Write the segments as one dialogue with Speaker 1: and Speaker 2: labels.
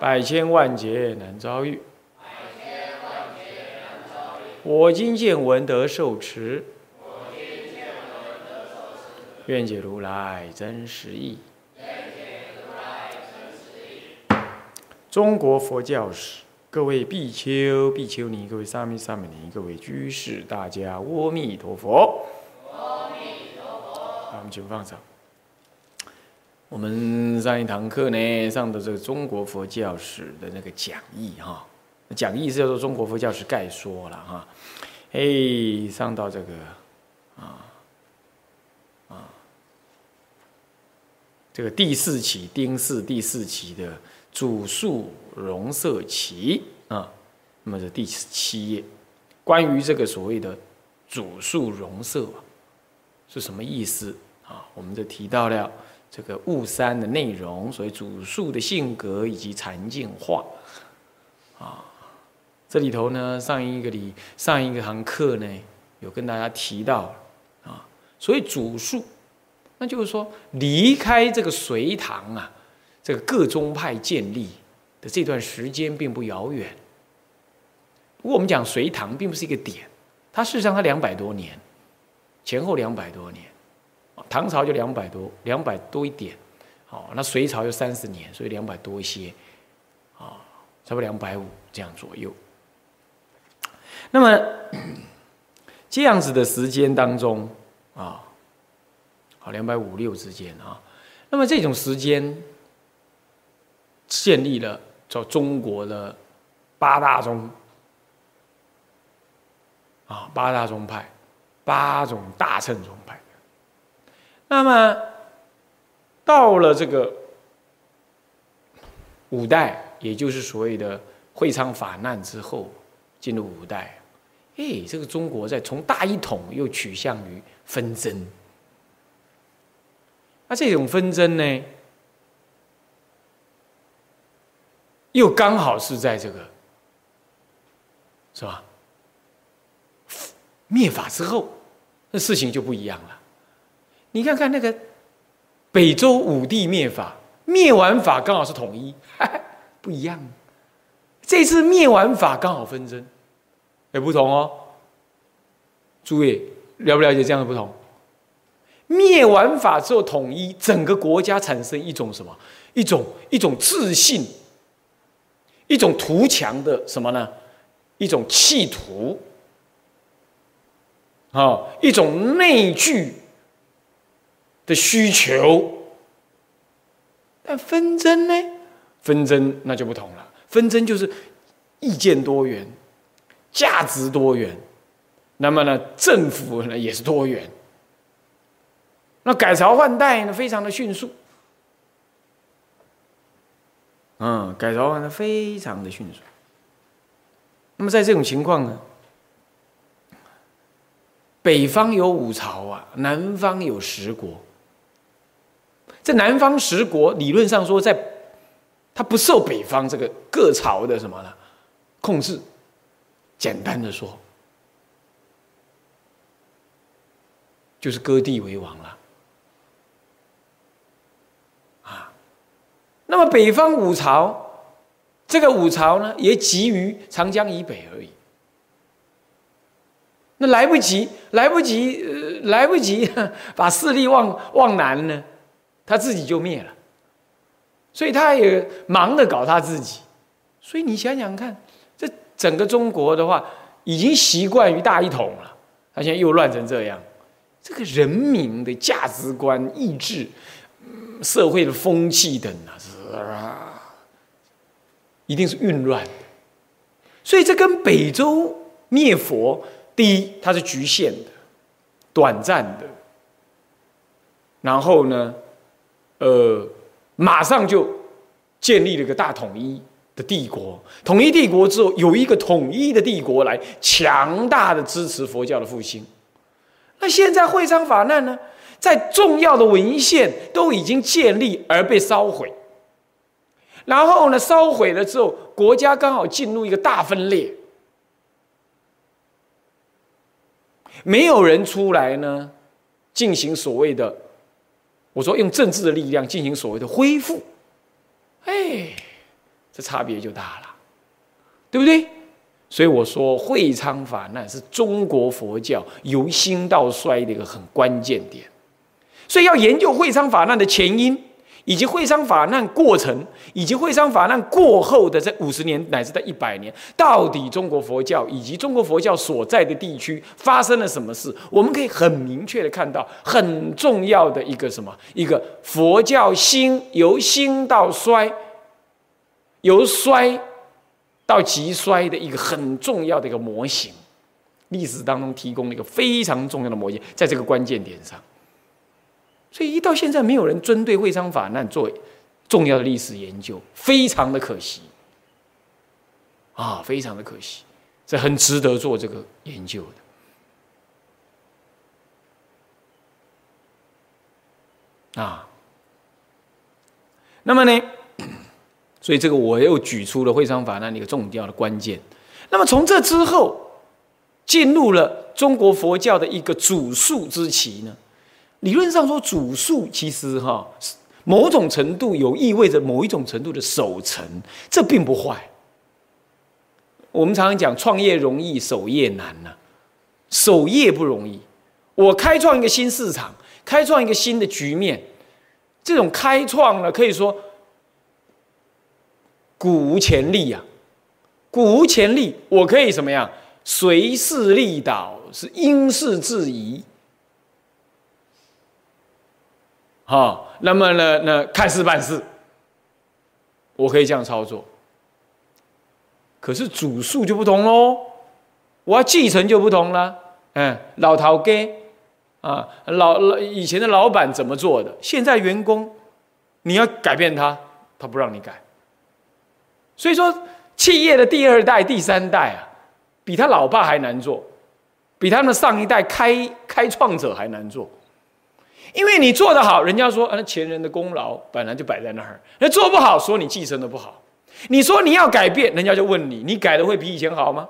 Speaker 1: 百千万劫难遭遇，我今见闻得受持，愿解如来真实义。中国佛教史，各位比丘、比丘尼，各位沙弥、沙弥尼，各位居士，大家阿弥陀佛。阿弥陀佛。好，我们请放上。我们上一堂课呢，上的这个中国佛教史的那个讲义哈，讲义是叫做《中国佛教史概说》了哈。哎，上到这个啊啊，这个第四期丁巳第四期的主述容色期啊，那么是第七页，关于这个所谓的主述容色是什么意思啊？我们就提到了。这个雾三的内容，所以主述的性格以及禅境化，啊，这里头呢，上一个里上一个堂课呢，有跟大家提到啊，所以主述，那就是说离开这个隋唐啊，这个各宗派建立的这段时间并不遥远。不过我们讲隋唐并不是一个点，它事实上它两百多年，前后两百多年。唐朝就两百多，两百多一点，好，那隋朝就三十年，所以两百多一些，啊，差不多两百五这样左右。那么 这样子的时间当中，啊，好，两百五六之间啊，那么这种时间建立了叫中国的八大宗，啊，八大宗派，八种大乘宗派。那么，到了这个五代，也就是所谓的会昌法难之后，进入五代，哎，这个中国在从大一统又取向于纷争。那这种纷争呢，又刚好是在这个，是吧？灭法之后，那事情就不一样了。你看看那个北周武帝灭法，灭完法刚好是统一，不一样。这次灭完法刚好纷争，也不同哦。诸位了不了解这样的不同？灭完法之后统一，整个国家产生一种什么？一种一种自信，一种图强的什么呢？一种企图，啊，一种内聚。的需求，但纷争呢？纷争那就不同了。纷争就是意见多元、价值多元，那么呢，政府呢也是多元。那改朝换代呢，非常的迅速。嗯，改朝换代非常的迅速。那么在这种情况呢，北方有五朝啊，南方有十国。在南方十国理论上说，在它不受北方这个各朝的什么呢控制。简单的说，就是割地为王了。啊，那么北方五朝，这个五朝呢，也集于长江以北而已。那来不及，来不及，来不及 把势力往往南呢？他自己就灭了，所以他也忙着搞他自己。所以你想想看，这整个中国的话，已经习惯于大一统了，他现在又乱成这样，这个人民的价值观、意志、社会的风气等啊，是啊，一定是混乱的。所以这跟北周灭佛，第一，它是局限的、短暂的，然后呢？呃，马上就建立了一个大统一的帝国，统一帝国之后，有一个统一的帝国来强大的支持佛教的复兴。那现在会昌法难呢，在重要的文献都已经建立而被烧毁，然后呢，烧毁了之后，国家刚好进入一个大分裂，没有人出来呢，进行所谓的，我说用政治的力量进行所谓的恢复，哎。这差别就大了，对不对？所以我说会昌法难是中国佛教由兴到衰的一个很关键点。所以要研究会昌法难的前因，以及会昌法难过程，以及会昌法难过后的这五十年乃至在一百年，到底中国佛教以及中国佛教所在的地区发生了什么事？我们可以很明确的看到很重要的一个什么？一个佛教兴由兴到衰。由衰到极衰的一个很重要的一个模型，历史当中提供了一个非常重要的模型，在这个关键点上，所以一到现在没有人针对会昌法难做重要的历史研究，非常的可惜啊，非常的可惜，这很值得做这个研究的啊。那么呢？所以这个我又举出了会昌法难一个重要的关键。那么从这之后，进入了中国佛教的一个主述之期呢？理论上说，主述其实哈，某种程度有意味着某一种程度的守成，这并不坏。我们常常讲创业容易，守业难呢。守业不容易，我开创一个新市场，开创一个新的局面，这种开创呢，可以说。古无前例呀，古无前例，我可以什么样？随势利导，是因势制宜。好，那么呢？那看事办事，我可以这样操作。可是主数就不同喽，我要继承就不同了。嗯，老陶给啊，老老以前的老板怎么做的？现在员工，你要改变他，他不让你改。所以说，企业的第二代、第三代啊，比他老爸还难做，比他们上一代开开创者还难做。因为你做得好，人家说啊，前人的功劳本来就摆在那儿；那做不好，说你继承的不好。你说你要改变，人家就问你，你改的会比以前好吗？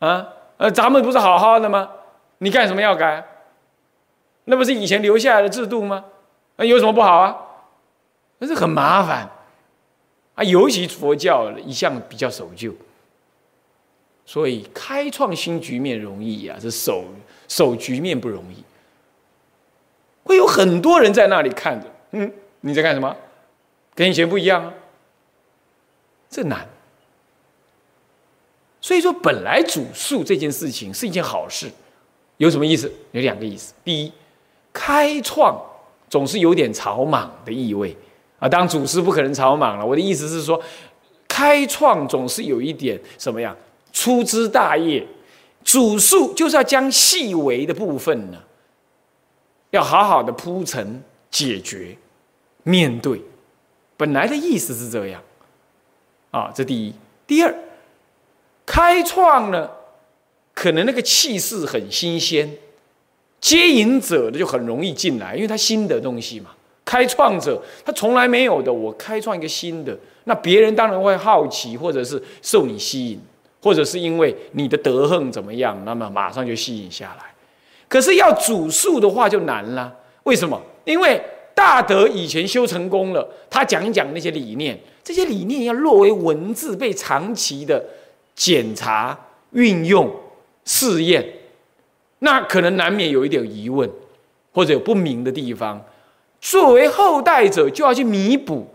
Speaker 1: 啊，呃，咱们不是好好的吗？你干什么要改？那不是以前留下来的制度吗？那有什么不好啊？那是很麻烦啊，尤其佛教一向比较守旧，所以开创新局面容易呀，是守守局面不容易。会有很多人在那里看着，嗯，你在干什么？跟以前不一样啊，这难。所以说，本来主述这件事情是一件好事，有什么意思？有两个意思。第一，开创总是有点草莽的意味。啊，当祖师不可能草莽了。我的意思是说，开创总是有一点什么呀粗枝大叶，主述就是要将细微的部分呢，要好好的铺陈解决，面对。本来的意思是这样，啊，这第一。第二，开创呢，可能那个气势很新鲜，接引者的就很容易进来，因为他新的东西嘛。开创者他从来没有的，我开创一个新的，那别人当然会好奇，或者是受你吸引，或者是因为你的德行怎么样，那么马上就吸引下来。可是要主述的话就难了，为什么？因为大德以前修成功了，他讲一讲那些理念，这些理念要落为文字，被长期的检查、运用、试验，那可能难免有一点疑问，或者有不明的地方。作为后代者，就要去弥补，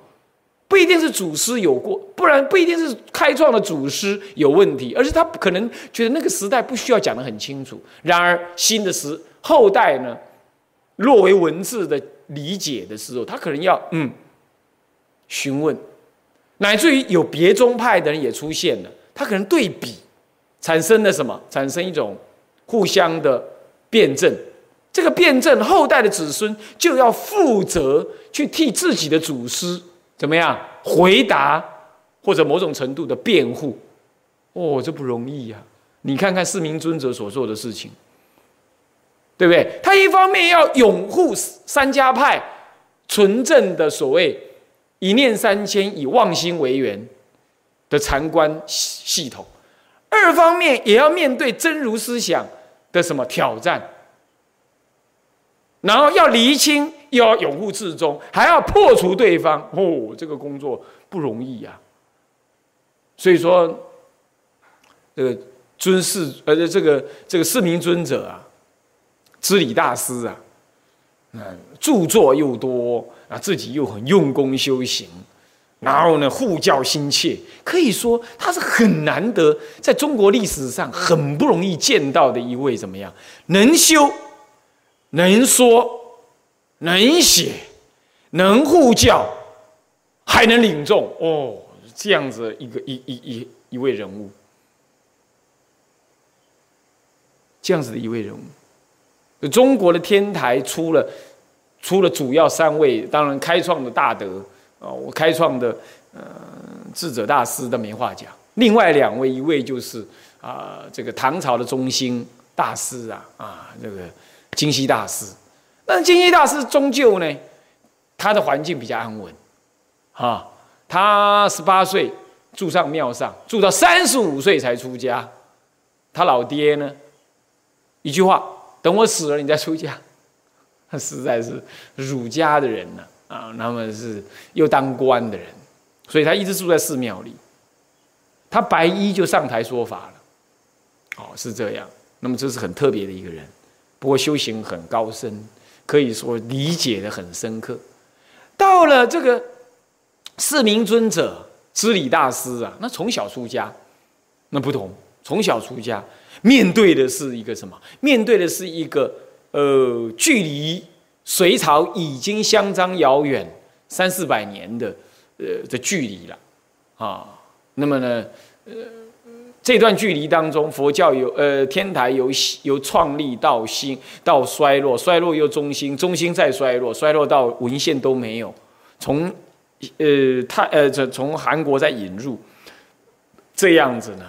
Speaker 1: 不一定是祖师有过，不然不一定是开创的祖师有问题，而是他可能觉得那个时代不需要讲得很清楚。然而新的时后代呢，若为文字的理解的时候，他可能要嗯询问，乃至于有别宗派的人也出现了，他可能对比，产生了什么？产生一种互相的辩证。这个辩证后代的子孙就要负责去替自己的祖师怎么样回答或者某种程度的辩护？哦，这不容易呀！你看看四明尊者所做的事情，对不对？他一方面要拥护三家派纯正的所谓一念三千以妄心为源的禅观系统，二方面也要面对真如思想的什么挑战，然后要厘清，又要拥护至终，还要破除对方。哦，这个工作不容易呀！所以说，这个。尊师，呃，这个这个四明尊者啊，知礼大师啊，嗯，著作又多啊，自己又很用功修行，然后呢，护教心切，可以说他是很难得，在中国历史上很不容易见到的一位怎么样？能修、能说、能写、能护教，还能领众哦，这样子一个一一一一位人物。这样子的一位人物，中国的天台出了出了主要三位，当然开创的大德啊，我开创的呃智者大师的没话讲。另外两位，一位就是啊这个唐朝的中兴大师啊啊这个金溪大师。那金溪大师终究呢，他的环境比较安稳啊，他十八岁住上庙上，住到三十五岁才出家。他老爹呢？一句话，等我死了你再出家，他 实在是儒家的人呢啊，那么是又当官的人，所以他一直住在寺庙里。他白衣就上台说法了，哦，是这样。那么这是很特别的一个人，不过修行很高深，可以说理解的很深刻。到了这个四明尊者知礼大师啊，那从小出家，那不同，从小出家。面对的是一个什么？面对的是一个呃，距离隋朝已经相当遥远三四百年的呃的距离了啊。那么呢，呃，这段距离当中，佛教有呃天台由由创立到兴到衰落，衰落又中兴，中兴再衰落，衰落到文献都没有。从呃他呃这从韩国再引入这样子呢？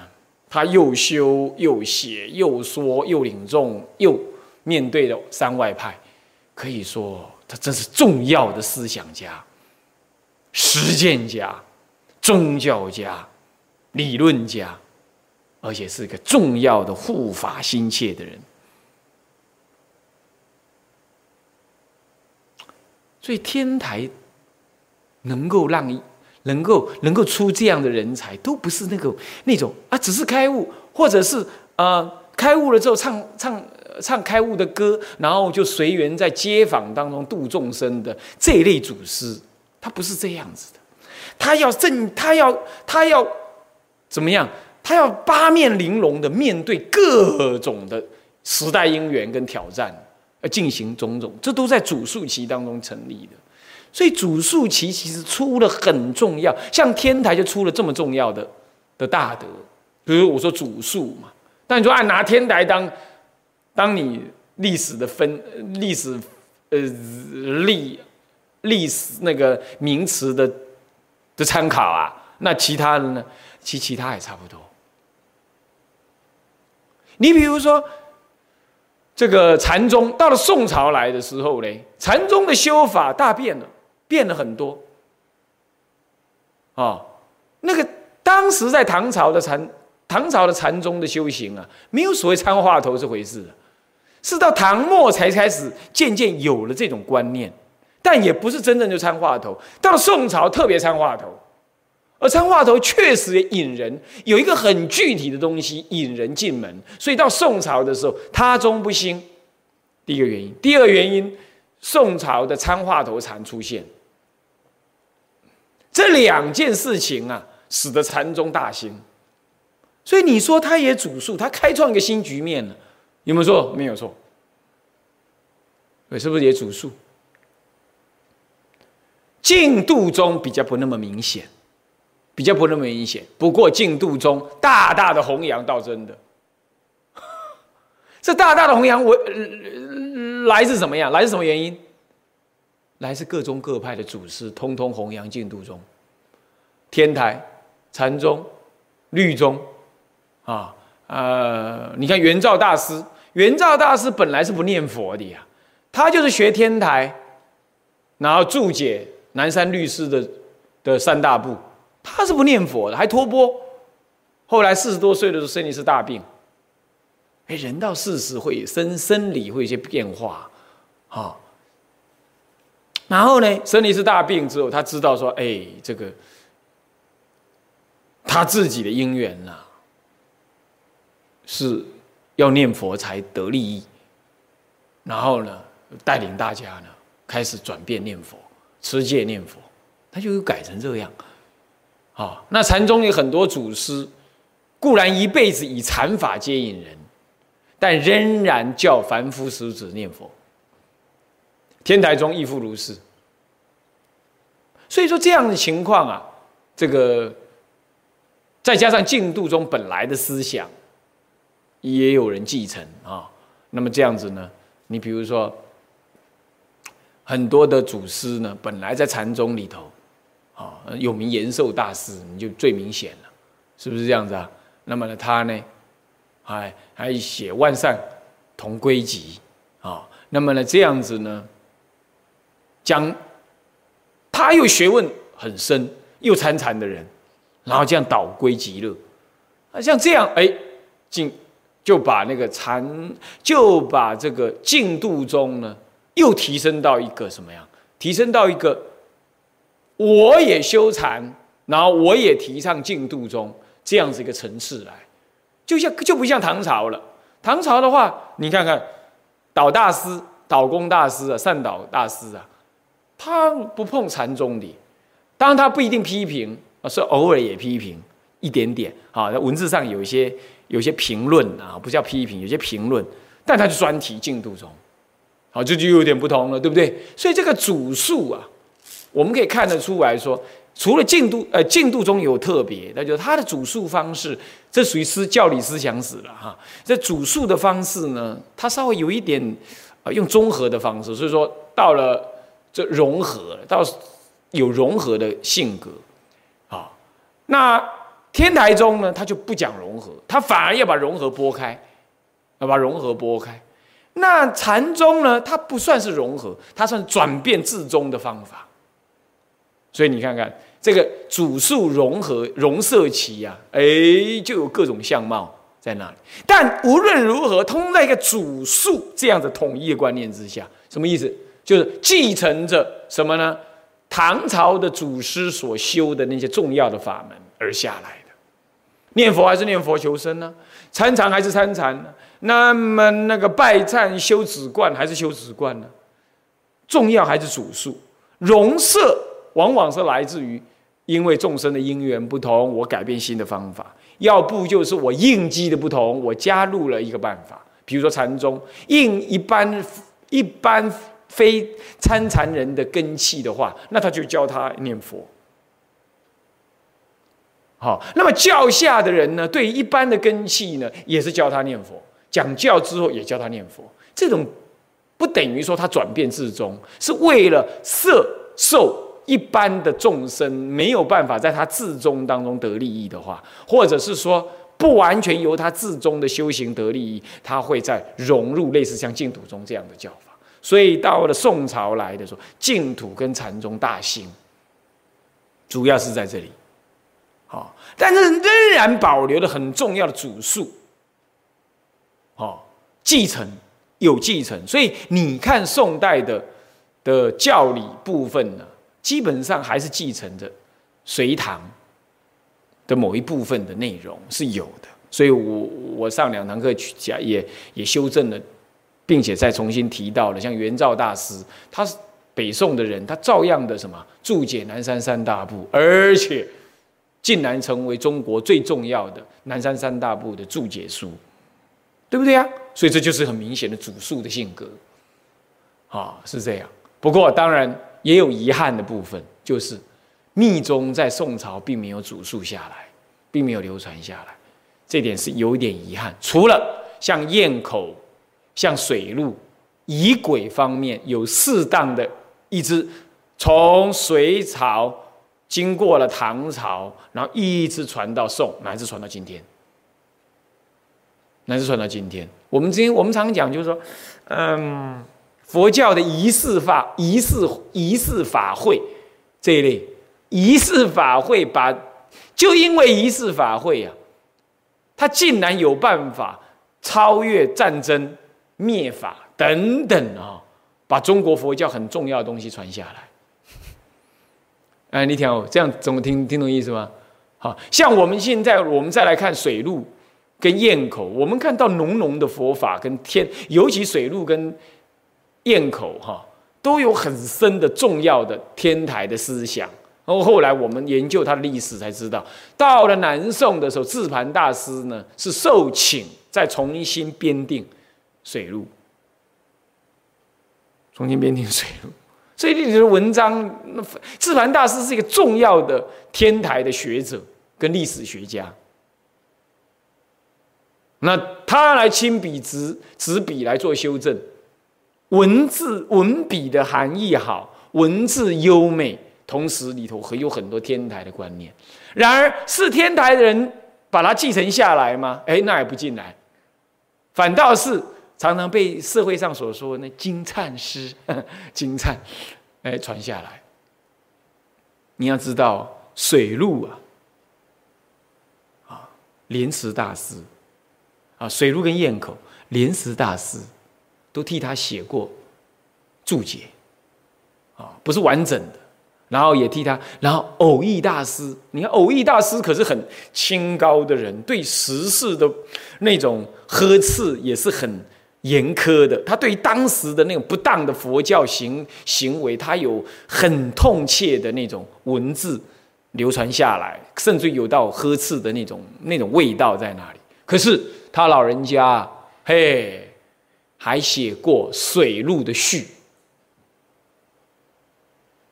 Speaker 1: 他又修又写又说又领众又面对的三外派，可以说他真是重要的思想家、实践家、宗教家、理论家，而且是一个重要的护法心切的人。所以天台能够让。能够能够出这样的人才，都不是那个那种啊，只是开悟，或者是呃开悟了之后唱唱唱开悟的歌，然后就随缘在街坊当中度众生的这一类祖师，他不是这样子的，他要正，他要他要怎么样？他要八面玲珑的面对各种的时代因缘跟挑战，而进行种种，这都在主数期当中成立的。所以主数期其实出了很重要，像天台就出了这么重要的的大德，比如我说主数嘛。但你说按拿天台当当你历史的分历史呃历历史那个名词的的参考啊，那其他的呢？其其他也差不多。你比如说这个禅宗到了宋朝来的时候呢，禅宗的修法大变了。变了很多，啊，那个当时在唐朝的禅，唐朝的禅宗的修行啊，没有所谓参话头这回事，是到唐末才开始渐渐有了这种观念，但也不是真正就参话头。到了宋朝特别参话头，而参话头确实引人有一个很具体的东西引人进门，所以到宋朝的时候，他宗不兴。第一个原因，第二个原因，宋朝的参话头禅出现。这两件事情啊，使得禅宗大兴。所以你说他也主述，他开创一个新局面了，有没有错？没有错。对，是不是也主述？进度中比较不那么明显，比较不那么明显。不过进度中大大的弘扬倒真的。这大大的弘扬，我来自什么样？来自什么原因？来自各宗各派的祖师，通通弘扬净土宗。天台、禅宗、律宗，啊，呃，你看圆照大师，圆照大师本来是不念佛的呀，他就是学天台，然后注解南山律师的的三大部，他是不念佛的，还托钵。后来四十多岁的时候生一次大病，哎，人到四十会生生理会有些变化，啊，然后呢，生了一次大病之后，他知道说，哎，这个。他自己的因缘呐，是要念佛才得利益，然后呢，带领大家呢开始转变念佛，持戒念佛，他就改成这样。啊，那禅宗有很多祖师，固然一辈子以禅法接引人，但仍然叫凡夫俗子念佛。天台宗亦复如是。所以说这样的情况啊，这个。再加上净度中本来的思想，也有人继承啊。那么这样子呢？你比如说，很多的祖师呢，本来在禅宗里头，啊，有名延寿大师，你就最明显了，是不是这样子啊？那么呢，他呢，还还写万善同归集啊。那么呢，这样子呢，将他又学问很深，又参禅的人。然后这样导归极乐，啊，像这样哎，进就把那个禅，就把这个净度中呢，又提升到一个什么样？提升到一个，我也修禅，然后我也提倡净度中这样子一个层次来，就像就不像唐朝了。唐朝的话，你看看导大师、导公大师啊、善导大师啊，他不碰禅宗的，当然他不一定批评。啊，是偶尔也批评一点点啊，在文字上有一些有一些评论啊，不叫批评，有些评论，但他就专题净度中，好，这就有点不同了，对不对？所以这个主述啊，我们可以看得出来说，除了进度，呃，进度中有特别，那就是他的主述方式，这属于思教理思想史了哈。这主述的方式呢，它稍微有一点啊，用综合的方式，所以说到了这融合，到有融合的性格。啊那天台宗呢，他就不讲融合，他反而要把融合拨开，要把融合拨开。那禅宗呢，它不算是融合，它算转变至宗的方法。所以你看看这个主数融合融色起呀，哎，就有各种相貌在那里。但无论如何，通在一个主数这样子统一的观念之下，什么意思？就是继承着什么呢？唐朝的祖师所修的那些重要的法门而下来的，念佛还是念佛求生呢？参禅还是参禅呢？那么那个拜忏修止观还是修止观呢？重要还是主数？容色往往是来自于因为众生的因缘不同，我改变新的方法；要不就是我应机的不同，我加入了一个办法。比如说禅宗应一般一般。非参禅人的根器的话，那他就教他念佛。好，那么教下的人呢，对一般的根器呢，也是教他念佛。讲教之后也教他念佛，这种不等于说他转变至宗，是为了色受一般的众生没有办法在他至宗当中得利益的话，或者是说不完全由他至宗的修行得利益，他会在融入类似像净土宗这样的教法。所以到了宋朝来的时候，净土跟禅宗大兴，主要是在这里，好，但是仍然保留了很重要的主述，好，继承有继承，所以你看宋代的的教理部分呢，基本上还是继承着隋唐的某一部分的内容是有的，所以我我上两堂课去讲也也修正了。并且再重新提到了，像元照大师，他是北宋的人，他照样的什么注解南山三大部，而且竟然成为中国最重要的南山三大部的注解书，对不对呀？所以这就是很明显的主述的性格，啊，是这样。不过当然也有遗憾的部分，就是密宗在宋朝并没有主述下来，并没有流传下来，这点是有点遗憾。除了像堰口。像水路仪轨方面有适当的一直从隋朝经过了唐朝，然后一直传到宋，乃至传到今天，乃至传到今天。我们今天我们常讲就是说，嗯，佛教的仪式法、仪式仪式法会这一类仪式法会，把就因为仪式法会呀，它竟然有办法超越战争、灭法等等啊，把中国佛教很重要的东西传下来。哎，你听哦，这样怎么听听懂意思吗？好像我们现在我们再来看水路。跟堰口，我们看到浓浓的佛法跟天，尤其水路跟堰口哈，都有很深的重要的天台的思想。然后后来我们研究它的历史，才知道到了南宋的时候，智盘大师呢是受请再重新编定水路，重新编定水路。所以这的文章，那智盘大师是一个重要的天台的学者跟历史学家。那他来亲笔执执笔来做修正，文字文笔的含义好，文字优美，同时里头还有很多天台的观念。然而，是天台的人把它继承下来吗？哎，那也不进来，反倒是常常被社会上所说那金灿诗、金灿，哎传下来。你要知道，水路啊，啊，莲池大师。啊，水路跟堰口，莲池大师都替他写过注解，啊，不是完整的，然后也替他，然后偶益大师，你看偶益大师可是很清高的人，对时事的那种呵斥也是很严苛的，他对当时的那种不当的佛教行行为，他有很痛切的那种文字流传下来，甚至有到呵斥的那种那种味道在那里，可是。他老人家，嘿，还写过水路的序。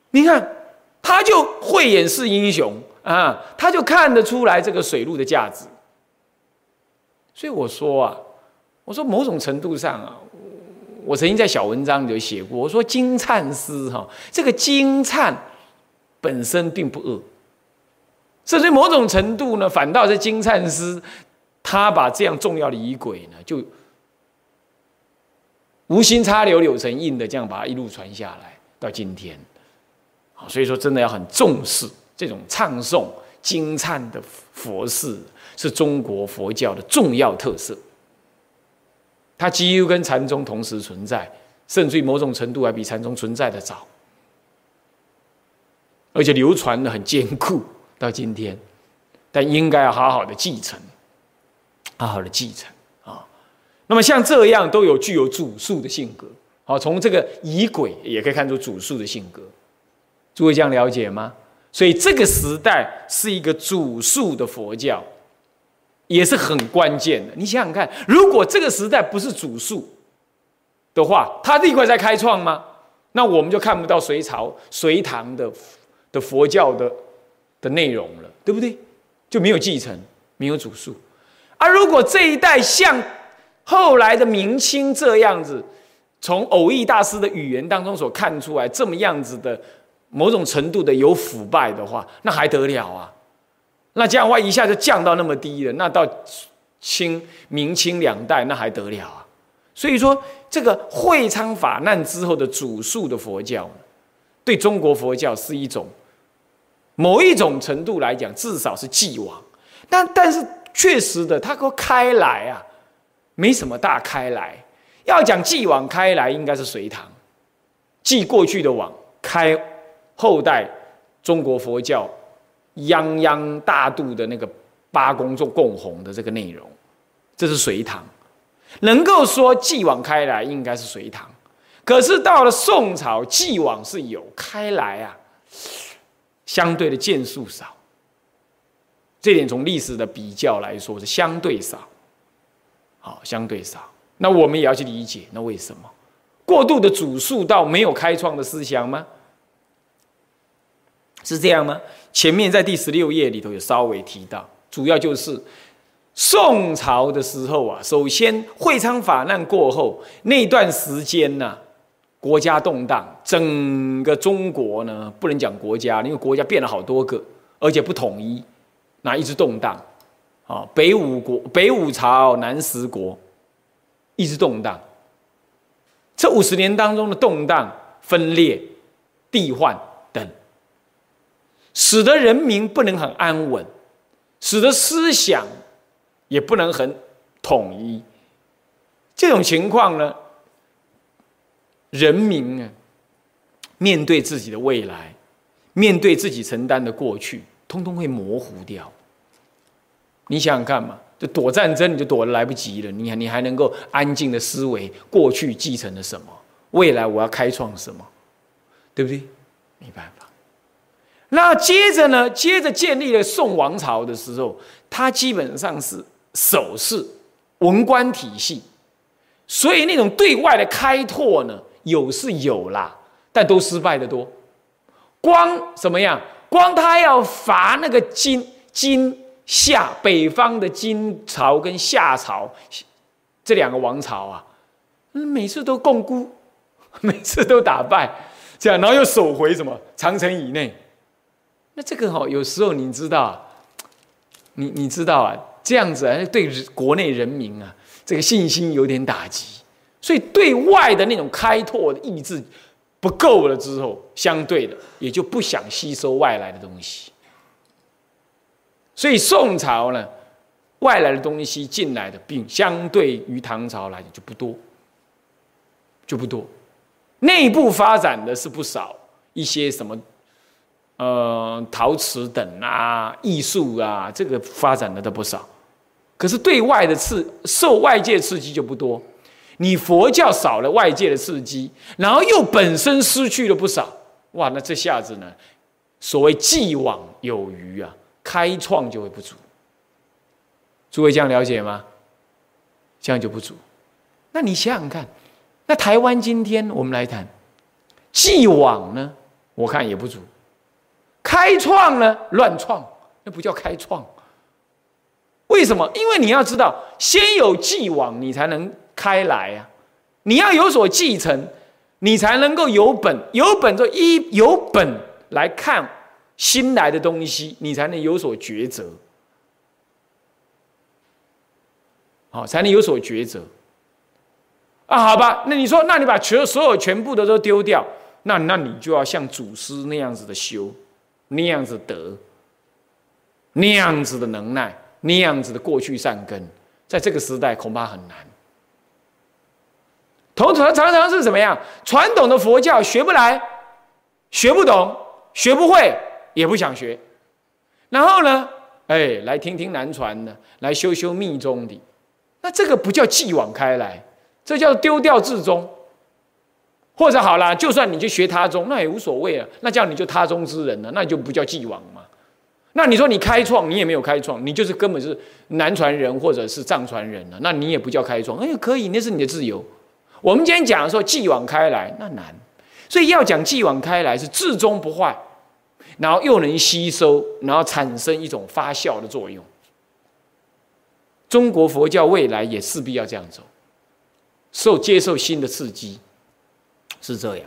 Speaker 1: 你看，他就慧眼识英雄啊，他就看得出来这个水路的价值。所以我说啊，我说某种程度上啊，我曾经在小文章里有写过，我说金灿诗哈，这个金灿本身并不恶，甚至某种程度呢，反倒是金灿诗。他把这样重要的仪轨呢，就无心插柳柳成荫的这样把它一路传下来到今天，所以说真的要很重视这种唱诵精灿的佛事，是中国佛教的重要特色。它几乎跟禅宗同时存在，甚至于某种程度还比禅宗存在的早，而且流传的很坚固到今天，但应该要好好的继承。好好的继承，那么像这样都有具有主述的性格，好，从这个仪轨也可以看出主述的性格，诸位这样了解吗？所以这个时代是一个主述的佛教，也是很关键的。你想想看，如果这个时代不是主述的话，他立刻在开创吗？那我们就看不到隋朝、隋唐的的佛教的的内容了，对不对？就没有继承，没有主述。而如果这一代像后来的明清这样子，从偶益大师的语言当中所看出来这么样子的某种程度的有腐败的话，那还得了啊？那这样的话一下就降到那么低了，那到清明清两代那还得了啊？所以说，这个会昌法难之后的主述的佛教，对中国佛教是一种某一种程度来讲，至少是继往，但但是。确实的，他说开来啊，没什么大开来。要讲继往开来，应该是隋唐，继过去的往开后代中国佛教泱泱大度的那个八公众共弘的这个内容，这是隋唐。能够说继往开来，应该是隋唐。可是到了宋朝，继往是有开来啊，相对的件数少。这点从历史的比较来说是相对少，好，相对少。那我们也要去理解，那为什么过度的主述到没有开创的思想吗？是这样吗？前面在第十六页里头有稍微提到，主要就是宋朝的时候啊，首先会昌法难过后那段时间呢，国家动荡，整个中国呢不能讲国家，因为国家变了好多个，而且不统一，那一直动荡，啊，北五国、北五朝、南十国，一直动荡。这五十年当中的动荡、分裂、地换等，使得人民不能很安稳，使得思想也不能很统一。这种情况呢，人民啊，面对自己的未来，面对自己承担的过去，通通会模糊掉。你想想看嘛。就躲战争，你就躲得来不及了。你你还能够安静的思维，过去继承了什么？未来我要开创什么？对不对？没办法。那接着呢？接着建立了宋王朝的时候，它基本上是守势文官体系，所以那种对外的开拓呢，有是有啦，但都失败的多。光怎么样？光他要伐那个金金。夏北方的金朝跟夏朝这两个王朝啊，每次都共孤，每次都打败，这样，然后又守回什么长城以内。那这个哈，有时候你知道，你你知道啊，这样子啊，对国内人民啊，这个信心有点打击，所以对外的那种开拓的意志不够了之后，相对的也就不想吸收外来的东西。所以宋朝呢，外来的东西进来的，并相对于唐朝来讲就不多，就不多。内部发展的是不少，一些什么，呃，陶瓷等啊，艺术啊，这个发展的都不少。可是对外的刺，受外界刺激就不多。你佛教少了外界的刺激，然后又本身失去了不少，哇，那这下子呢，所谓既往有余啊。开创就会不足，诸位这样了解吗？这样就不足。那你想想看，那台湾今天我们来谈，既往呢，我看也不足。开创呢，乱创，那不叫开创。为什么？因为你要知道，先有既往，你才能开来呀。你要有所继承，你才能够有本，有本就一有本来看。新来的东西，你才能有所抉择，好，才能有所抉择。啊，好吧，那你说，那你把全所有全部的都丢掉，那那你就要像祖师那样子的修，那样子得，那样子的能耐，那样子的过去善根，在这个时代恐怕很难。同常常常是怎么样？传统的佛教学不来，学不懂，学不会。也不想学，然后呢？哎，来听听南传的，来修修密宗的，那这个不叫继往开来，这叫丢掉自宗。或者好了，就算你去学他宗，那也无所谓啊。那叫你就他宗之人了，那就不叫继往嘛。那你说你开创，你也没有开创，你就是根本是南传人或者是藏传人了，那你也不叫开创。哎，可以，那是你的自由。我们今天讲说继往开来，那难。所以要讲继往开来，是至终不坏。然后又能吸收，然后产生一种发酵的作用。中国佛教未来也势必要这样走，受接受新的刺激，是这样。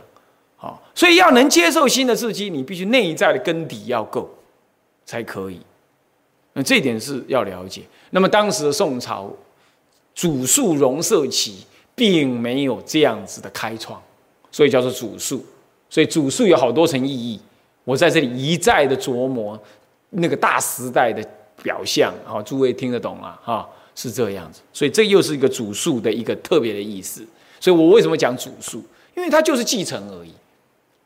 Speaker 1: 好，所以要能接受新的刺激，你必须内在的根底要够，才可以。那这点是要了解。那么当时的宋朝，祖述容色起，并没有这样子的开创，所以叫做祖述。所以祖述有好多层意义。我在这里一再的琢磨那个大时代的表象，哈，诸位听得懂啊？哈，是这样子，所以这又是一个主数的一个特别的意思。所以我为什么讲主数？因为它就是继承而已，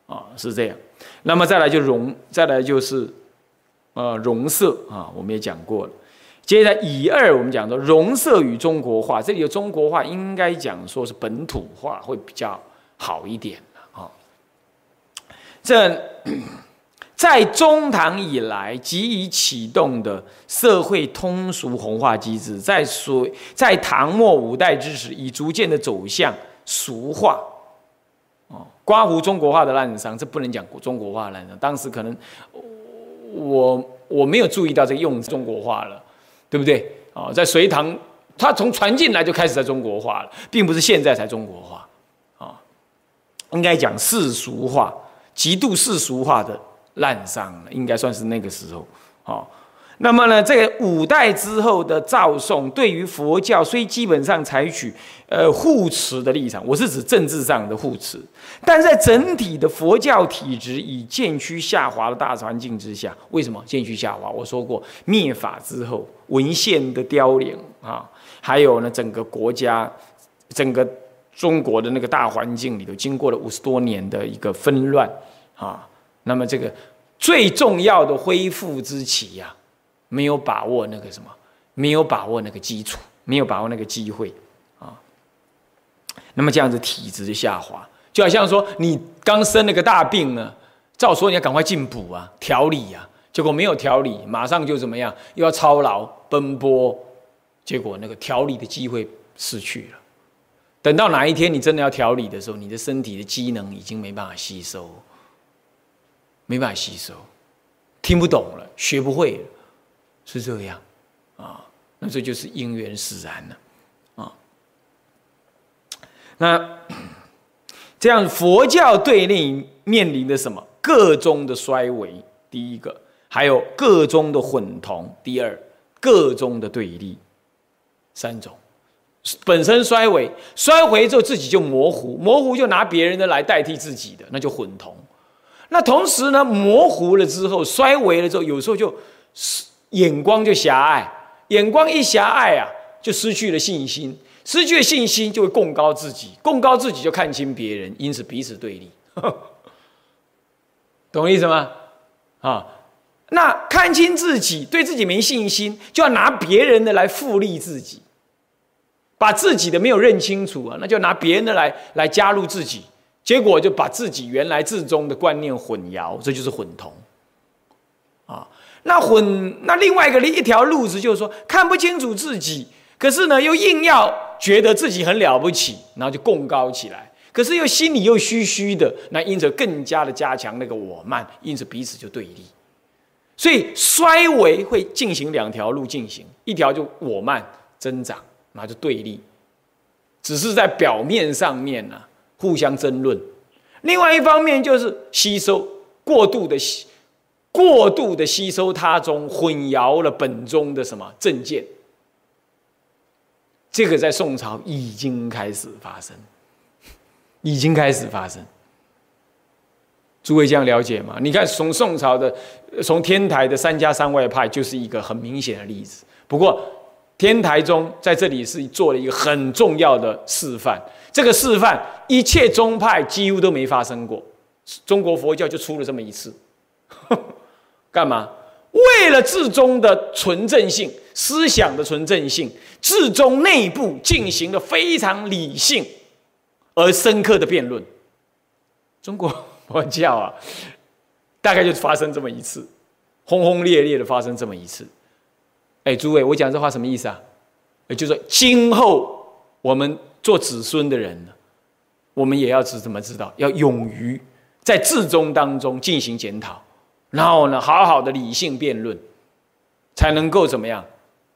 Speaker 1: 啊，是这样。那么再来就容，再来就是呃容色啊，我们也讲过了。接着以二，我们讲说容色与中国化，这里的中国化，应该讲说是本土化会比较好一点啊。这。在中唐以来，即已启动的社会通俗红化机制，在所，在唐末五代之时，已逐渐的走向俗化。哦，刮胡中国化的滥觞，这不能讲中国化滥觞。当时可能我我没有注意到这个用中国化了，对不对？啊，在隋唐，它从传进来就开始在中国化了，并不是现在才中国化。啊，应该讲世俗化、极度世俗化的滥觞了，应该算是那个时候。好，那么呢，这个五代之后的赵宋，对于佛教虽基本上采取呃护持的立场，我是指政治上的护持，但在整体的佛教体制以渐趋下滑的大环境之下，为什么渐趋下滑？我说过，灭法之后，文献的凋零啊，还有呢，整个国家，整个。中国的那个大环境里头，经过了五十多年的一个纷乱啊，那么这个最重要的恢复之期呀，没有把握那个什么，没有把握那个基础，没有把握那个机会啊，那么这样子体质就下滑，就好像说你刚生了个大病呢，照说你要赶快进补啊，调理啊，结果没有调理，马上就怎么样，又要操劳奔波，结果那个调理的机会失去了。等到哪一天你真的要调理的时候，你的身体的机能已经没办法吸收，没办法吸收，听不懂了，学不会了，是这样啊？那这就是因缘使然了啊。那这样佛教对立面临的什么？各宗的衰微，第一个；还有各宗的混同，第二；各宗的对立，三种。本身衰微，衰微之后自己就模糊，模糊就拿别人的来代替自己的，那就混同。那同时呢，模糊了之后，衰微了之后，有时候就眼光就狭隘，眼光一狭隘啊，就失去了信心，失去了信心就会供高自己，供高自己就看清别人，因此彼此对立。懂我意思吗？啊，那看清自己，对自己没信心，就要拿别人的来复利自己。把自己的没有认清楚啊，那就拿别人的来来加入自己，结果就把自己原来自宗的观念混淆，这就是混同。啊，那混那另外一个一条路子就是说看不清楚自己，可是呢又硬要觉得自己很了不起，然后就供高起来，可是又心里又虚虚的，那因此更加的加强那个我慢，因此彼此就对立，所以衰微会进行两条路进行，一条就我慢增长。那就对立，只是在表面上面呢互相争论。另外一方面就是吸收过度的吸，过度的吸收他中，混淆了本宗的什么正见。这个在宋朝已经开始发生，已经开始发生。诸位这样了解吗？你看，从宋朝的，从天台的三家三外派就是一个很明显的例子。不过。天台宗在这里是做了一个很重要的示范，这个示范一切宗派几乎都没发生过，中国佛教就出了这么一次，干嘛？为了至宗的纯正性、思想的纯正性，至宗内部进行了非常理性而深刻的辩论。中国佛教啊，大概就发生这么一次，轰轰烈烈的发生这么一次。哎，诸位，我讲这话什么意思啊？也就是说，今后我们做子孙的人，我们也要知怎么知道，要勇于在至中当中进行检讨，然后呢，好好的理性辩论，才能够怎么样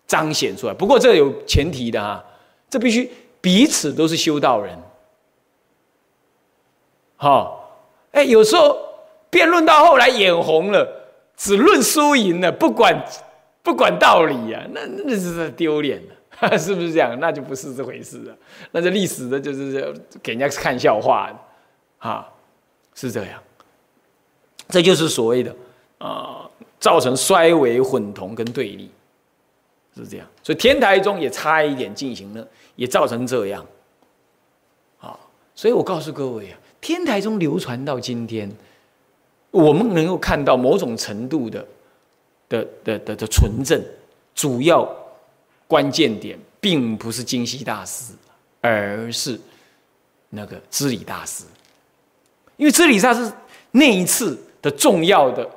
Speaker 1: 彰显出来。不过这有前提的哈，这必须彼此都是修道人。好，哎，有时候辩论到后来眼红了，只论输赢了，不管。不管道理呀，那那是在丢脸的，是不是这样？那就不是这回事了。那这历史的就是给人家看笑话的，啊，是这样。这就是所谓的啊，造成衰微、混同跟对立，是这样。所以天台宗也差一点进行了，也造成这样。啊，所以我告诉各位啊，天台宗流传到今天，我们能够看到某种程度的。的的的的纯正，主要关键点并不是金溪大师，而是那个知礼大师。因为知礼大师那一次的重要的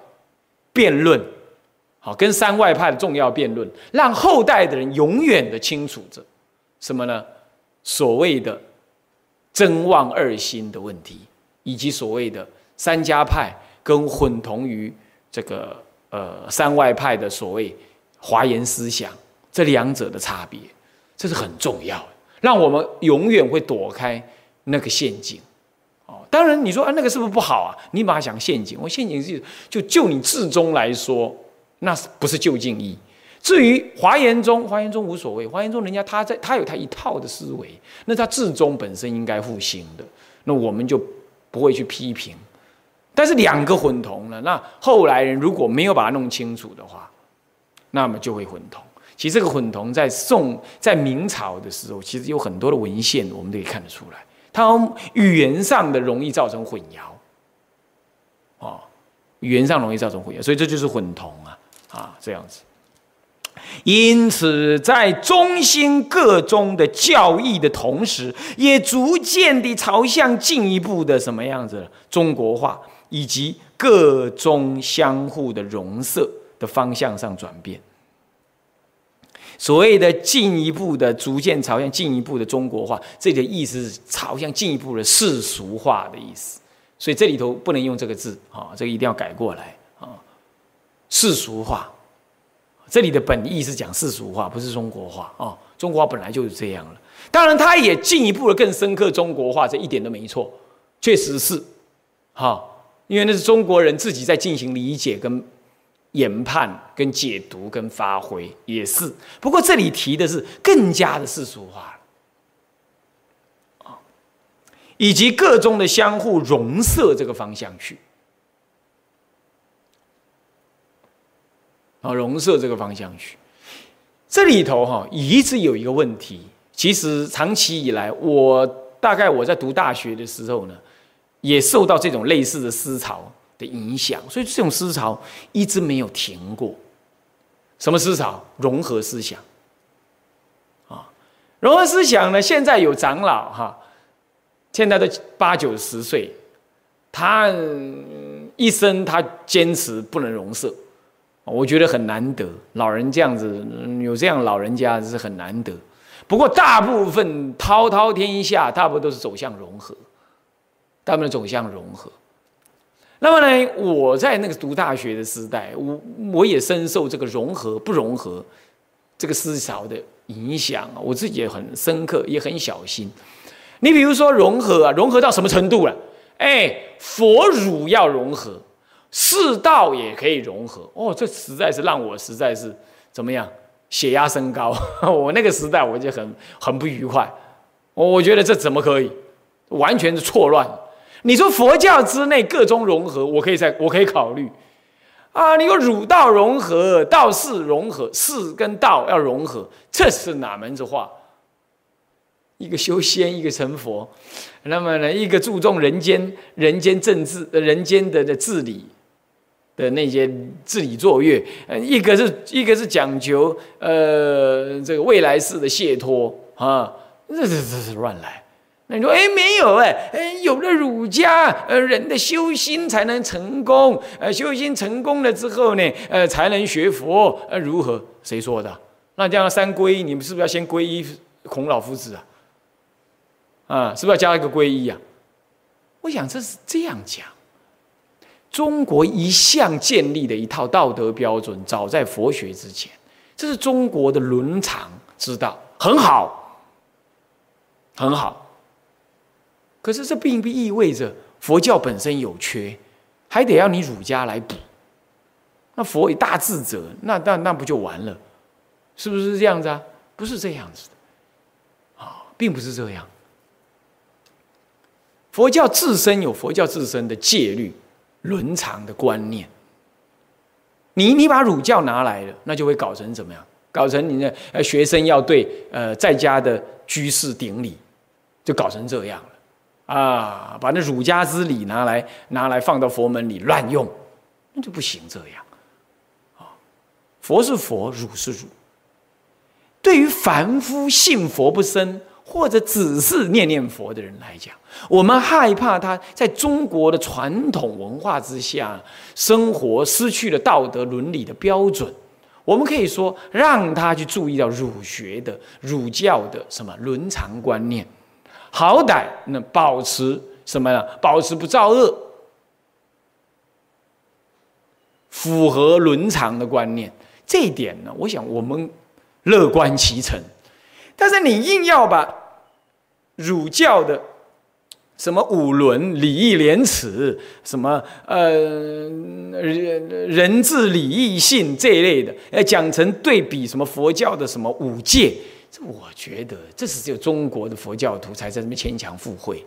Speaker 1: 辩论，好，跟三外派的重要辩论，让后代的人永远的清楚着什么呢？所谓的真妄二心的问题，以及所谓的三家派跟混同于这个。呃，三外派的所谓华严思想，这两者的差别，这是很重要的，让我们永远会躲开那个陷阱。哦，当然，你说啊，那个是不是不好啊？你把它想陷阱，我陷阱是就就你至终来说，那是不是就近义？至于华严宗，华严宗无所谓，华严宗人家他在他有他一套的思维，那他至终本身应该复兴的，那我们就不会去批评。但是两个混同了，那后来人如果没有把它弄清楚的话，那么就会混同。其实这个混同在宋在明朝的时候，其实有很多的文献，我们都可以看得出来，它语言上的容易造成混淆，哦，语言上容易造成混淆，所以这就是混同啊啊这样子。因此，在中心各宗的教义的同时，也逐渐地朝向进一步的什么样子？中国化以及各中相互的融色的方向上转变。所谓的进一步的、逐渐朝向进一步的中国化，这里的意思是朝向进一步的世俗化的意思。所以这里头不能用这个字啊，这个一定要改过来啊，世俗化。这里的本意是讲世俗化，不是中国化啊。中国化本来就是这样了。当然，它也进一步的更深刻中国化，这一点都没错，确实是，哈，因为那是中国人自己在进行理解、跟研判、跟解读、跟发挥，也是。不过这里提的是更加的世俗化了，啊，以及各中的相互融摄这个方向去。啊，融色这个方向去，这里头哈一直有一个问题。其实长期以来，我大概我在读大学的时候呢，也受到这种类似的思潮的影响，所以这种思潮一直没有停过。什么思潮？融合思想。啊，融合思想呢？现在有长老哈，现在都八九十岁，他一生他坚持不能融色。我觉得很难得，老人这样子有这样老人家是很难得。不过大部分滔滔天下，大部分都是走向融合，他们走向融合。那么呢，我在那个读大学的时代，我我也深受这个融合不融合这个思潮的影响，我自己也很深刻，也很小心。你比如说融合啊，融合到什么程度了？哎，佛儒要融合。世道也可以融合哦，这实在是让我实在是怎么样，血压升高。我那个时代我就很很不愉快，我我觉得这怎么可以，完全是错乱。你说佛教之内各宗融合，我可以在我可以考虑啊。你说儒道融合，道士融合，士跟道要融合，这是哪门子话？一个修仙，一个成佛，那么呢，一个注重人间人间政治，人间的的治理。的那些治理作乐，呃，一个是一个是讲究呃这个未来式的解脱啊，这这这是乱来。那你说哎没有哎哎有了儒家，呃人的修心才能成功，呃修心成功了之后呢，呃才能学佛，呃如何？谁说的？那这样三皈依，你们是不是要先皈依孔老夫子啊？啊，是不是要加一个皈依啊？我想这是这样讲。中国一向建立的一套道德标准，早在佛学之前，这是中国的伦常之道，很好，很好。可是这并不意味着佛教本身有缺，还得要你儒家来补。那佛以大智者，那那那不就完了？是不是这样子啊？不是这样子的，啊，并不是这样。佛教自身有佛教自身的戒律。伦常的观念，你你把儒教拿来了，那就会搞成怎么样？搞成你的呃学生要对呃在家的居士顶礼，就搞成这样了啊！把那儒家之礼拿来拿来放到佛门里乱用，那就不行这样啊！佛是佛，儒是儒。对于凡夫信佛不深。或者只是念念佛的人来讲，我们害怕他在中国的传统文化之下生活，失去了道德伦理的标准。我们可以说，让他去注意到儒学的、儒教的什么伦常观念，好歹那保持什么呢？保持不造恶，符合伦常的观念。这一点呢，我想我们乐观其成。但是你硬要把儒教的什么五伦、礼义廉耻，什么呃人人治礼义信这一类的，要讲成对比什么佛教的什么五戒，这我觉得这是只有中国的佛教徒才在这么牵强附会。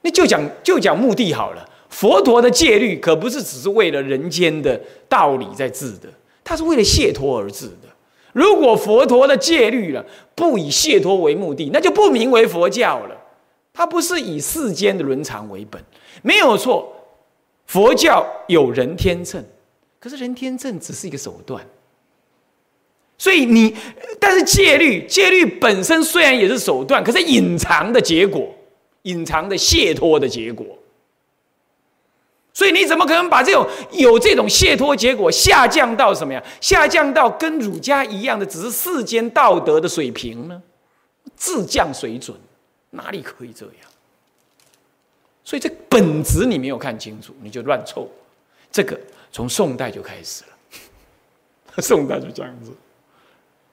Speaker 1: 那就讲就讲目的好了，佛陀的戒律可不是只是为了人间的道理在治的，他是为了解脱而治的。如果佛陀的戒律了不以解脱为目的，那就不名为佛教了。它不是以世间的伦常为本，没有错。佛教有人天秤，可是人天秤只是一个手段。所以你，但是戒律，戒律本身虽然也是手段，可是隐藏的结果，隐藏的解脱的结果。所以你怎么可能把这种有这种解脱结果下降到什么呀？下降到跟儒家一样的，只是世间道德的水平呢？自降水准。哪里可以这样？所以这本质你没有看清楚，你就乱凑。这个从宋代就开始了，宋代就这样子。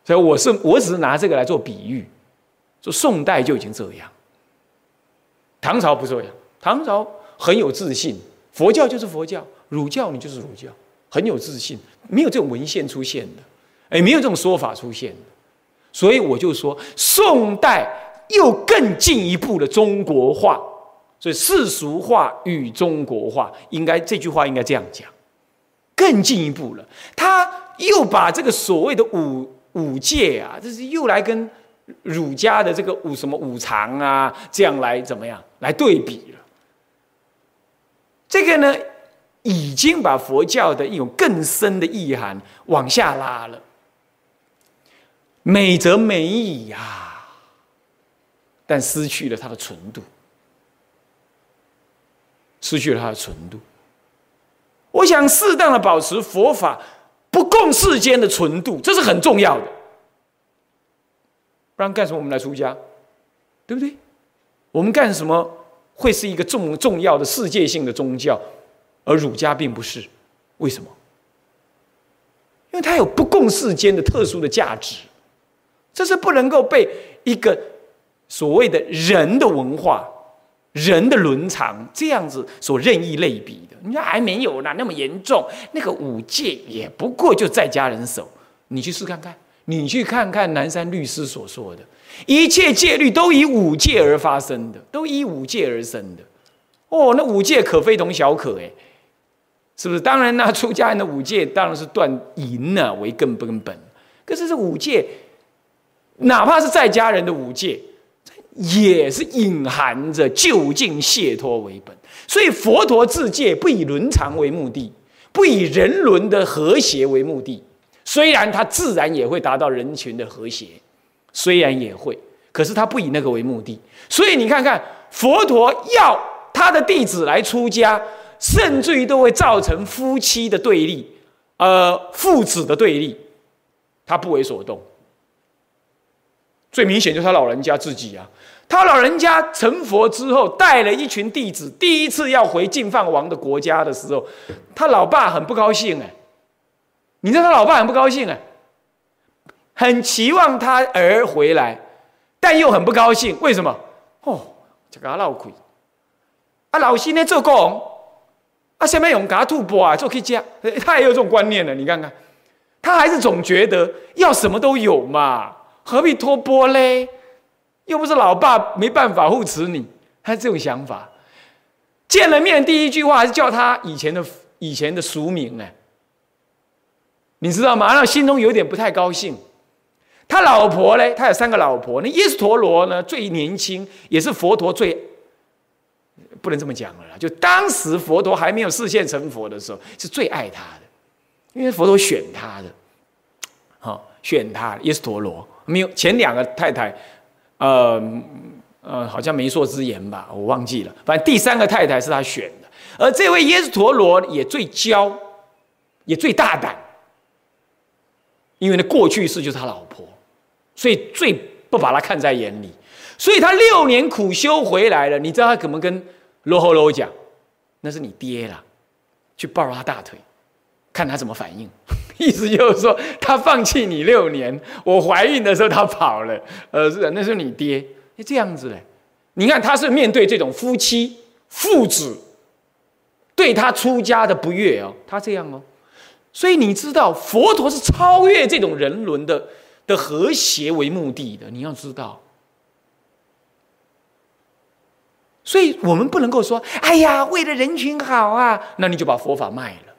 Speaker 1: 所以我是我只是拿这个来做比喻，说宋代就已经这样。唐朝不这样，唐朝很有自信，佛教就是佛教，儒教你就是儒教，很有自信，没有这种文献出现的，哎，没有这种说法出现的。所以我就说宋代。又更进一步的中国化，所以世俗化与中国化，应该这句话应该这样讲，更进一步了。他又把这个所谓的五五戒啊，这是又来跟儒家的这个五什么五常啊，这样来怎么样来对比了？这个呢，已经把佛教的一种更深的意涵往下拉了。美则美矣呀。但失去了它的纯度，失去了它的纯度。我想适当的保持佛法不共世间的纯度，这是很重要的。不然干什么？我们来出家，对不对？我们干什么会是一个重重要的世界性的宗教，而儒家并不是？为什么？因为它有不共世间的特殊的价值，这是不能够被一个。所谓的人的文化、人的伦常，这样子所任意类比的，你说还没有呢，那么严重。那个五戒也不过就在家人手，你去试看看，你去看看南山律师所说的，一切戒律都以五戒而发生的，都以五戒而生的。哦，那五戒可非同小可哎，是不是？当然呢，出家人的五戒当然是断淫呢为根根本，可是这五戒，哪怕是在家人的五戒。也是隐含着就近解脱为本，所以佛陀自戒不以伦常为目的，不以人伦的和谐为目的。虽然他自然也会达到人群的和谐，虽然也会，可是他不以那个为目的。所以你看看，佛陀要他的弟子来出家，甚至于都会造成夫妻的对立，呃，父子的对立，他不为所动。最明显就是他老人家自己啊。他老人家成佛之后，带了一群弟子，第一次要回净饭王的国家的时候，他老爸很不高兴哎。你知道他老爸很不高兴哎，很期望他儿回来，但又很不高兴。为什么？哦，这个闹鬼。啊，老师呢做工，啊，下面用他吐蕃啊做去家，他也有这种观念的。你看看，他还是总觉得要什么都有嘛，何必托钵嘞？又不是老爸没办法护持你，他这种想法。见了面第一句话还是叫他以前的以前的俗名哎，你知道吗？然后心中有点不太高兴。他老婆呢？他有三个老婆。那耶斯陀罗呢？最年轻，也是佛陀最不能这么讲了啦。就当时佛陀还没有视现成佛的时候，是最爱他的，因为佛陀选他的，好选他耶斯陀罗。没有前两个太太。呃呃，好像媒妁之言吧，我忘记了。反正第三个太太是他选的，而这位耶斯陀罗也最骄，也最大胆，因为呢过去式就是他老婆，所以最不把他看在眼里。所以他六年苦修回来了，你知道他怎么跟罗侯罗讲？那是你爹啦，去抱他大腿，看他怎么反应。意思就是说，他放弃你六年，我怀孕的时候他跑了，呃，是那是你爹，这样子嘞，你看他是面对这种夫妻、父子对他出家的不悦哦，他这样哦。所以你知道，佛陀是超越这种人伦的的和谐为目的的。你要知道，所以我们不能够说：“哎呀，为了人群好啊，那你就把佛法卖了。”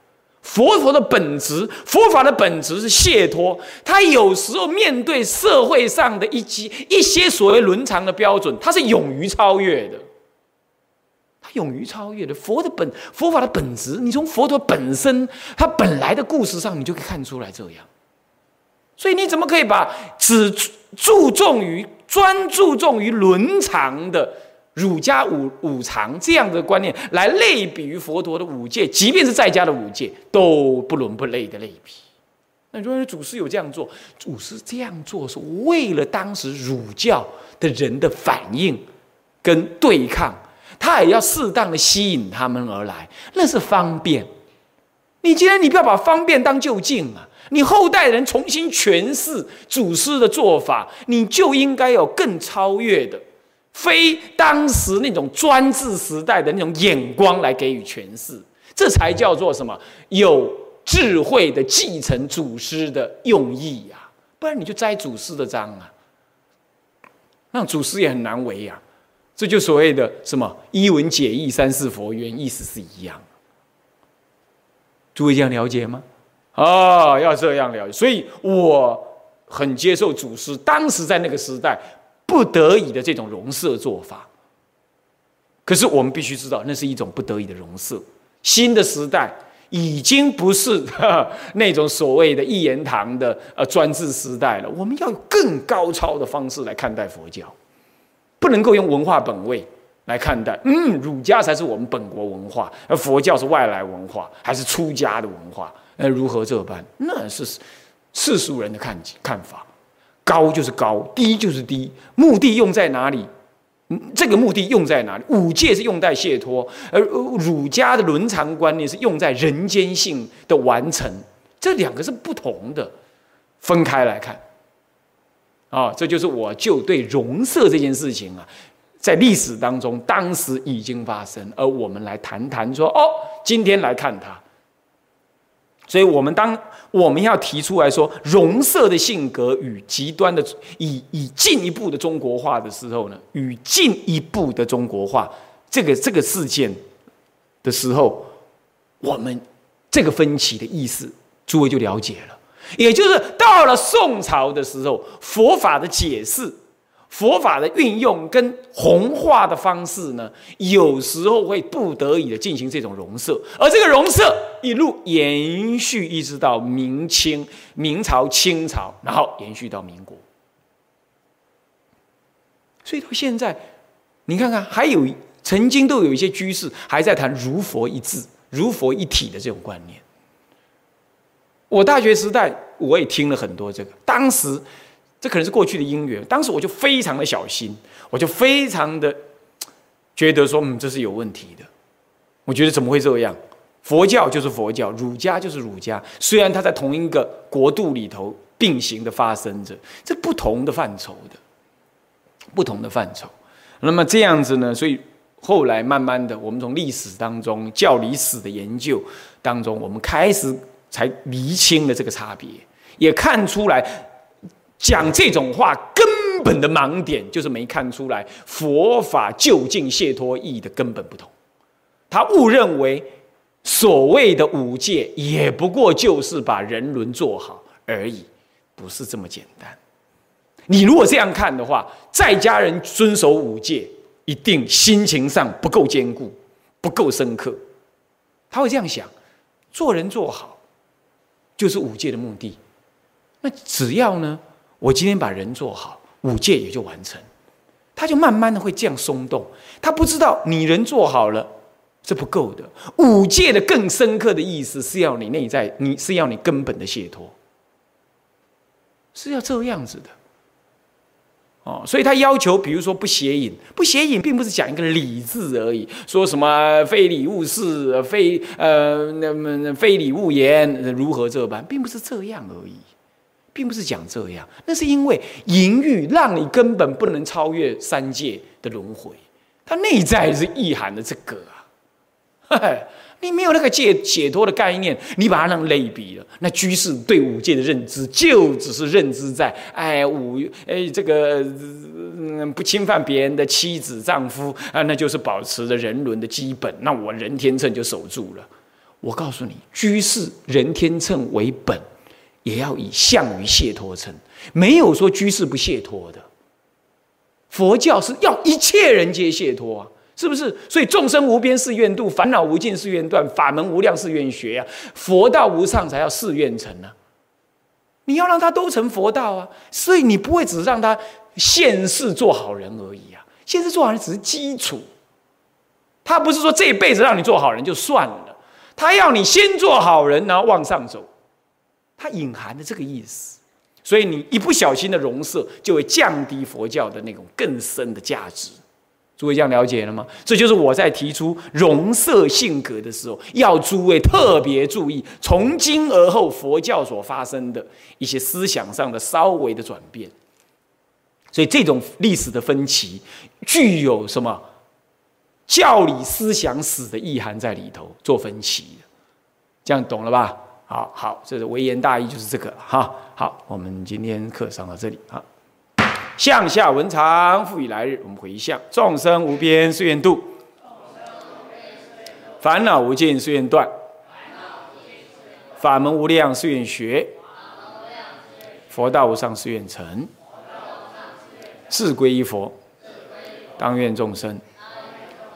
Speaker 1: 佛陀的本质，佛法的本质是解脱。他有时候面对社会上的一些一些所谓伦常的标准，他是勇于超越的。他勇于超越的佛的本佛法的本质，你从佛陀本身他本来的故事上，你就可以看出来这样。所以你怎么可以把只注重于专注重于伦常的？儒家五五常这样的观念来类比于佛陀的五戒，即便是在家的五戒都不伦不类的类比。那如果祖师有这样做，祖师这样做是为了当时儒教的人的反应跟对抗，他也要适当的吸引他们而来，那是方便。你既然你不要把方便当就近啊，你后代人重新诠释祖师的做法，你就应该有更超越的。非当时那种专制时代的那种眼光来给予诠释，这才叫做什么有智慧的继承祖师的用意呀！不然你就摘祖师的章啊，那祖师也很难为呀。这就所谓的什么一文解义三世佛缘，意思是一样。诸位这样了解吗？啊，要这样了解。所以我很接受祖师当时在那个时代。不得已的这种容色做法，可是我们必须知道，那是一种不得已的容色。新的时代已经不是 那种所谓的一言堂的呃专制时代了，我们要有更高超的方式来看待佛教，不能够用文化本位来看待。嗯，儒家才是我们本国文化，而佛教是外来文化，还是出家的文化？那如何这般？那是世俗人的看看法。高就是高，低就是低，目的用在哪里？这个目的用在哪里？五戒是用在解脱，而儒家的伦常观念是用在人间性的完成，这两个是不同的，分开来看。啊，这就是我就对容色这件事情啊，在历史当中当时已经发生，而我们来谈谈说，哦，今天来看它。所以，我们当我们要提出来说容色的性格与极端的以以进一步的中国化的时候呢，与进一步的中国化这个这个事件的时候，我们这个分歧的意思，诸位就了解了。也就是到了宋朝的时候，佛法的解释。佛法的运用跟弘化的方式呢，有时候会不得已的进行这种融色，而这个融色一路延续一直到明清、明朝、清朝，然后延续到民国。所以到现在，你看看，还有曾经都有一些居士还在谈如佛一字、如佛一体的这种观念。我大学时代我也听了很多这个，当时。这可能是过去的因缘，当时我就非常的小心，我就非常的觉得说，嗯，这是有问题的。我觉得怎么会这样？佛教就是佛教，儒家就是儒家，虽然它在同一个国度里头并行的发生着，这不同的范畴的，不同的范畴。那么这样子呢？所以后来慢慢的，我们从历史当中教理史的研究当中，我们开始才厘清了这个差别，也看出来。讲这种话根本的盲点就是没看出来佛法究竟解脱意义的根本不同，他误认为所谓的五戒也不过就是把人伦做好而已，不是这么简单。你如果这样看的话，在家人遵守五戒，一定心情上不够坚固，不够深刻。他会这样想：做人做好就是五戒的目的。那只要呢？我今天把人做好，五戒也就完成，他就慢慢的会这样松动。他不知道你人做好了是不够的，五戒的更深刻的意思是要你内在，你是要你根本的解脱，是要这样子的。哦，所以他要求，比如说不邪淫，不邪淫并不是讲一个礼字而已，说什么非礼勿视，非呃那么非礼勿言，如何这般，并不是这样而已。并不是讲这样，那是因为淫欲让你根本不能超越三界的轮回，它内在是意涵的这个啊，你没有那个解解脱的概念，你把它弄类比了。那居士对五戒的认知，就只是认知在哎五哎这个不侵犯别人的妻子丈夫啊，那就是保持着人伦的基本。那我人天秤就守住了。我告诉你，居士人天秤为本，也要以相于解脱称，没有说居士不解脱的。佛教是要一切人皆解脱啊。是不是？所以众生无边誓愿度，烦恼无尽誓愿断，法门无量誓愿学呀。佛道无上才要誓愿成呢。你要让他都成佛道啊，所以你不会只让他现世做好人而已啊。现世做好人只是基础，他不是说这一辈子让你做好人就算了，他要你先做好人，然后往上走。它隐含的这个意思，所以你一不小心的容色，就会降低佛教的那种更深的价值。诸位这样了解了吗？这就是我在提出容色性格的时候，要诸位特别注意，从今而后佛教所发生的一些思想上的稍微的转变。所以这种历史的分歧，具有什么教理思想史的意涵在里头做分歧这样懂了吧？好好，这是微言大义，就是这个哈。好，我们今天课上到这里啊。向下文长，复以来日。我们回向：众生无边誓愿度，烦恼无尽誓愿断，法门无量誓愿学，佛道无上誓愿成。自归依佛，当愿众生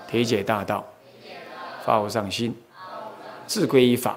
Speaker 1: 体解大道，发无上心；自归依法，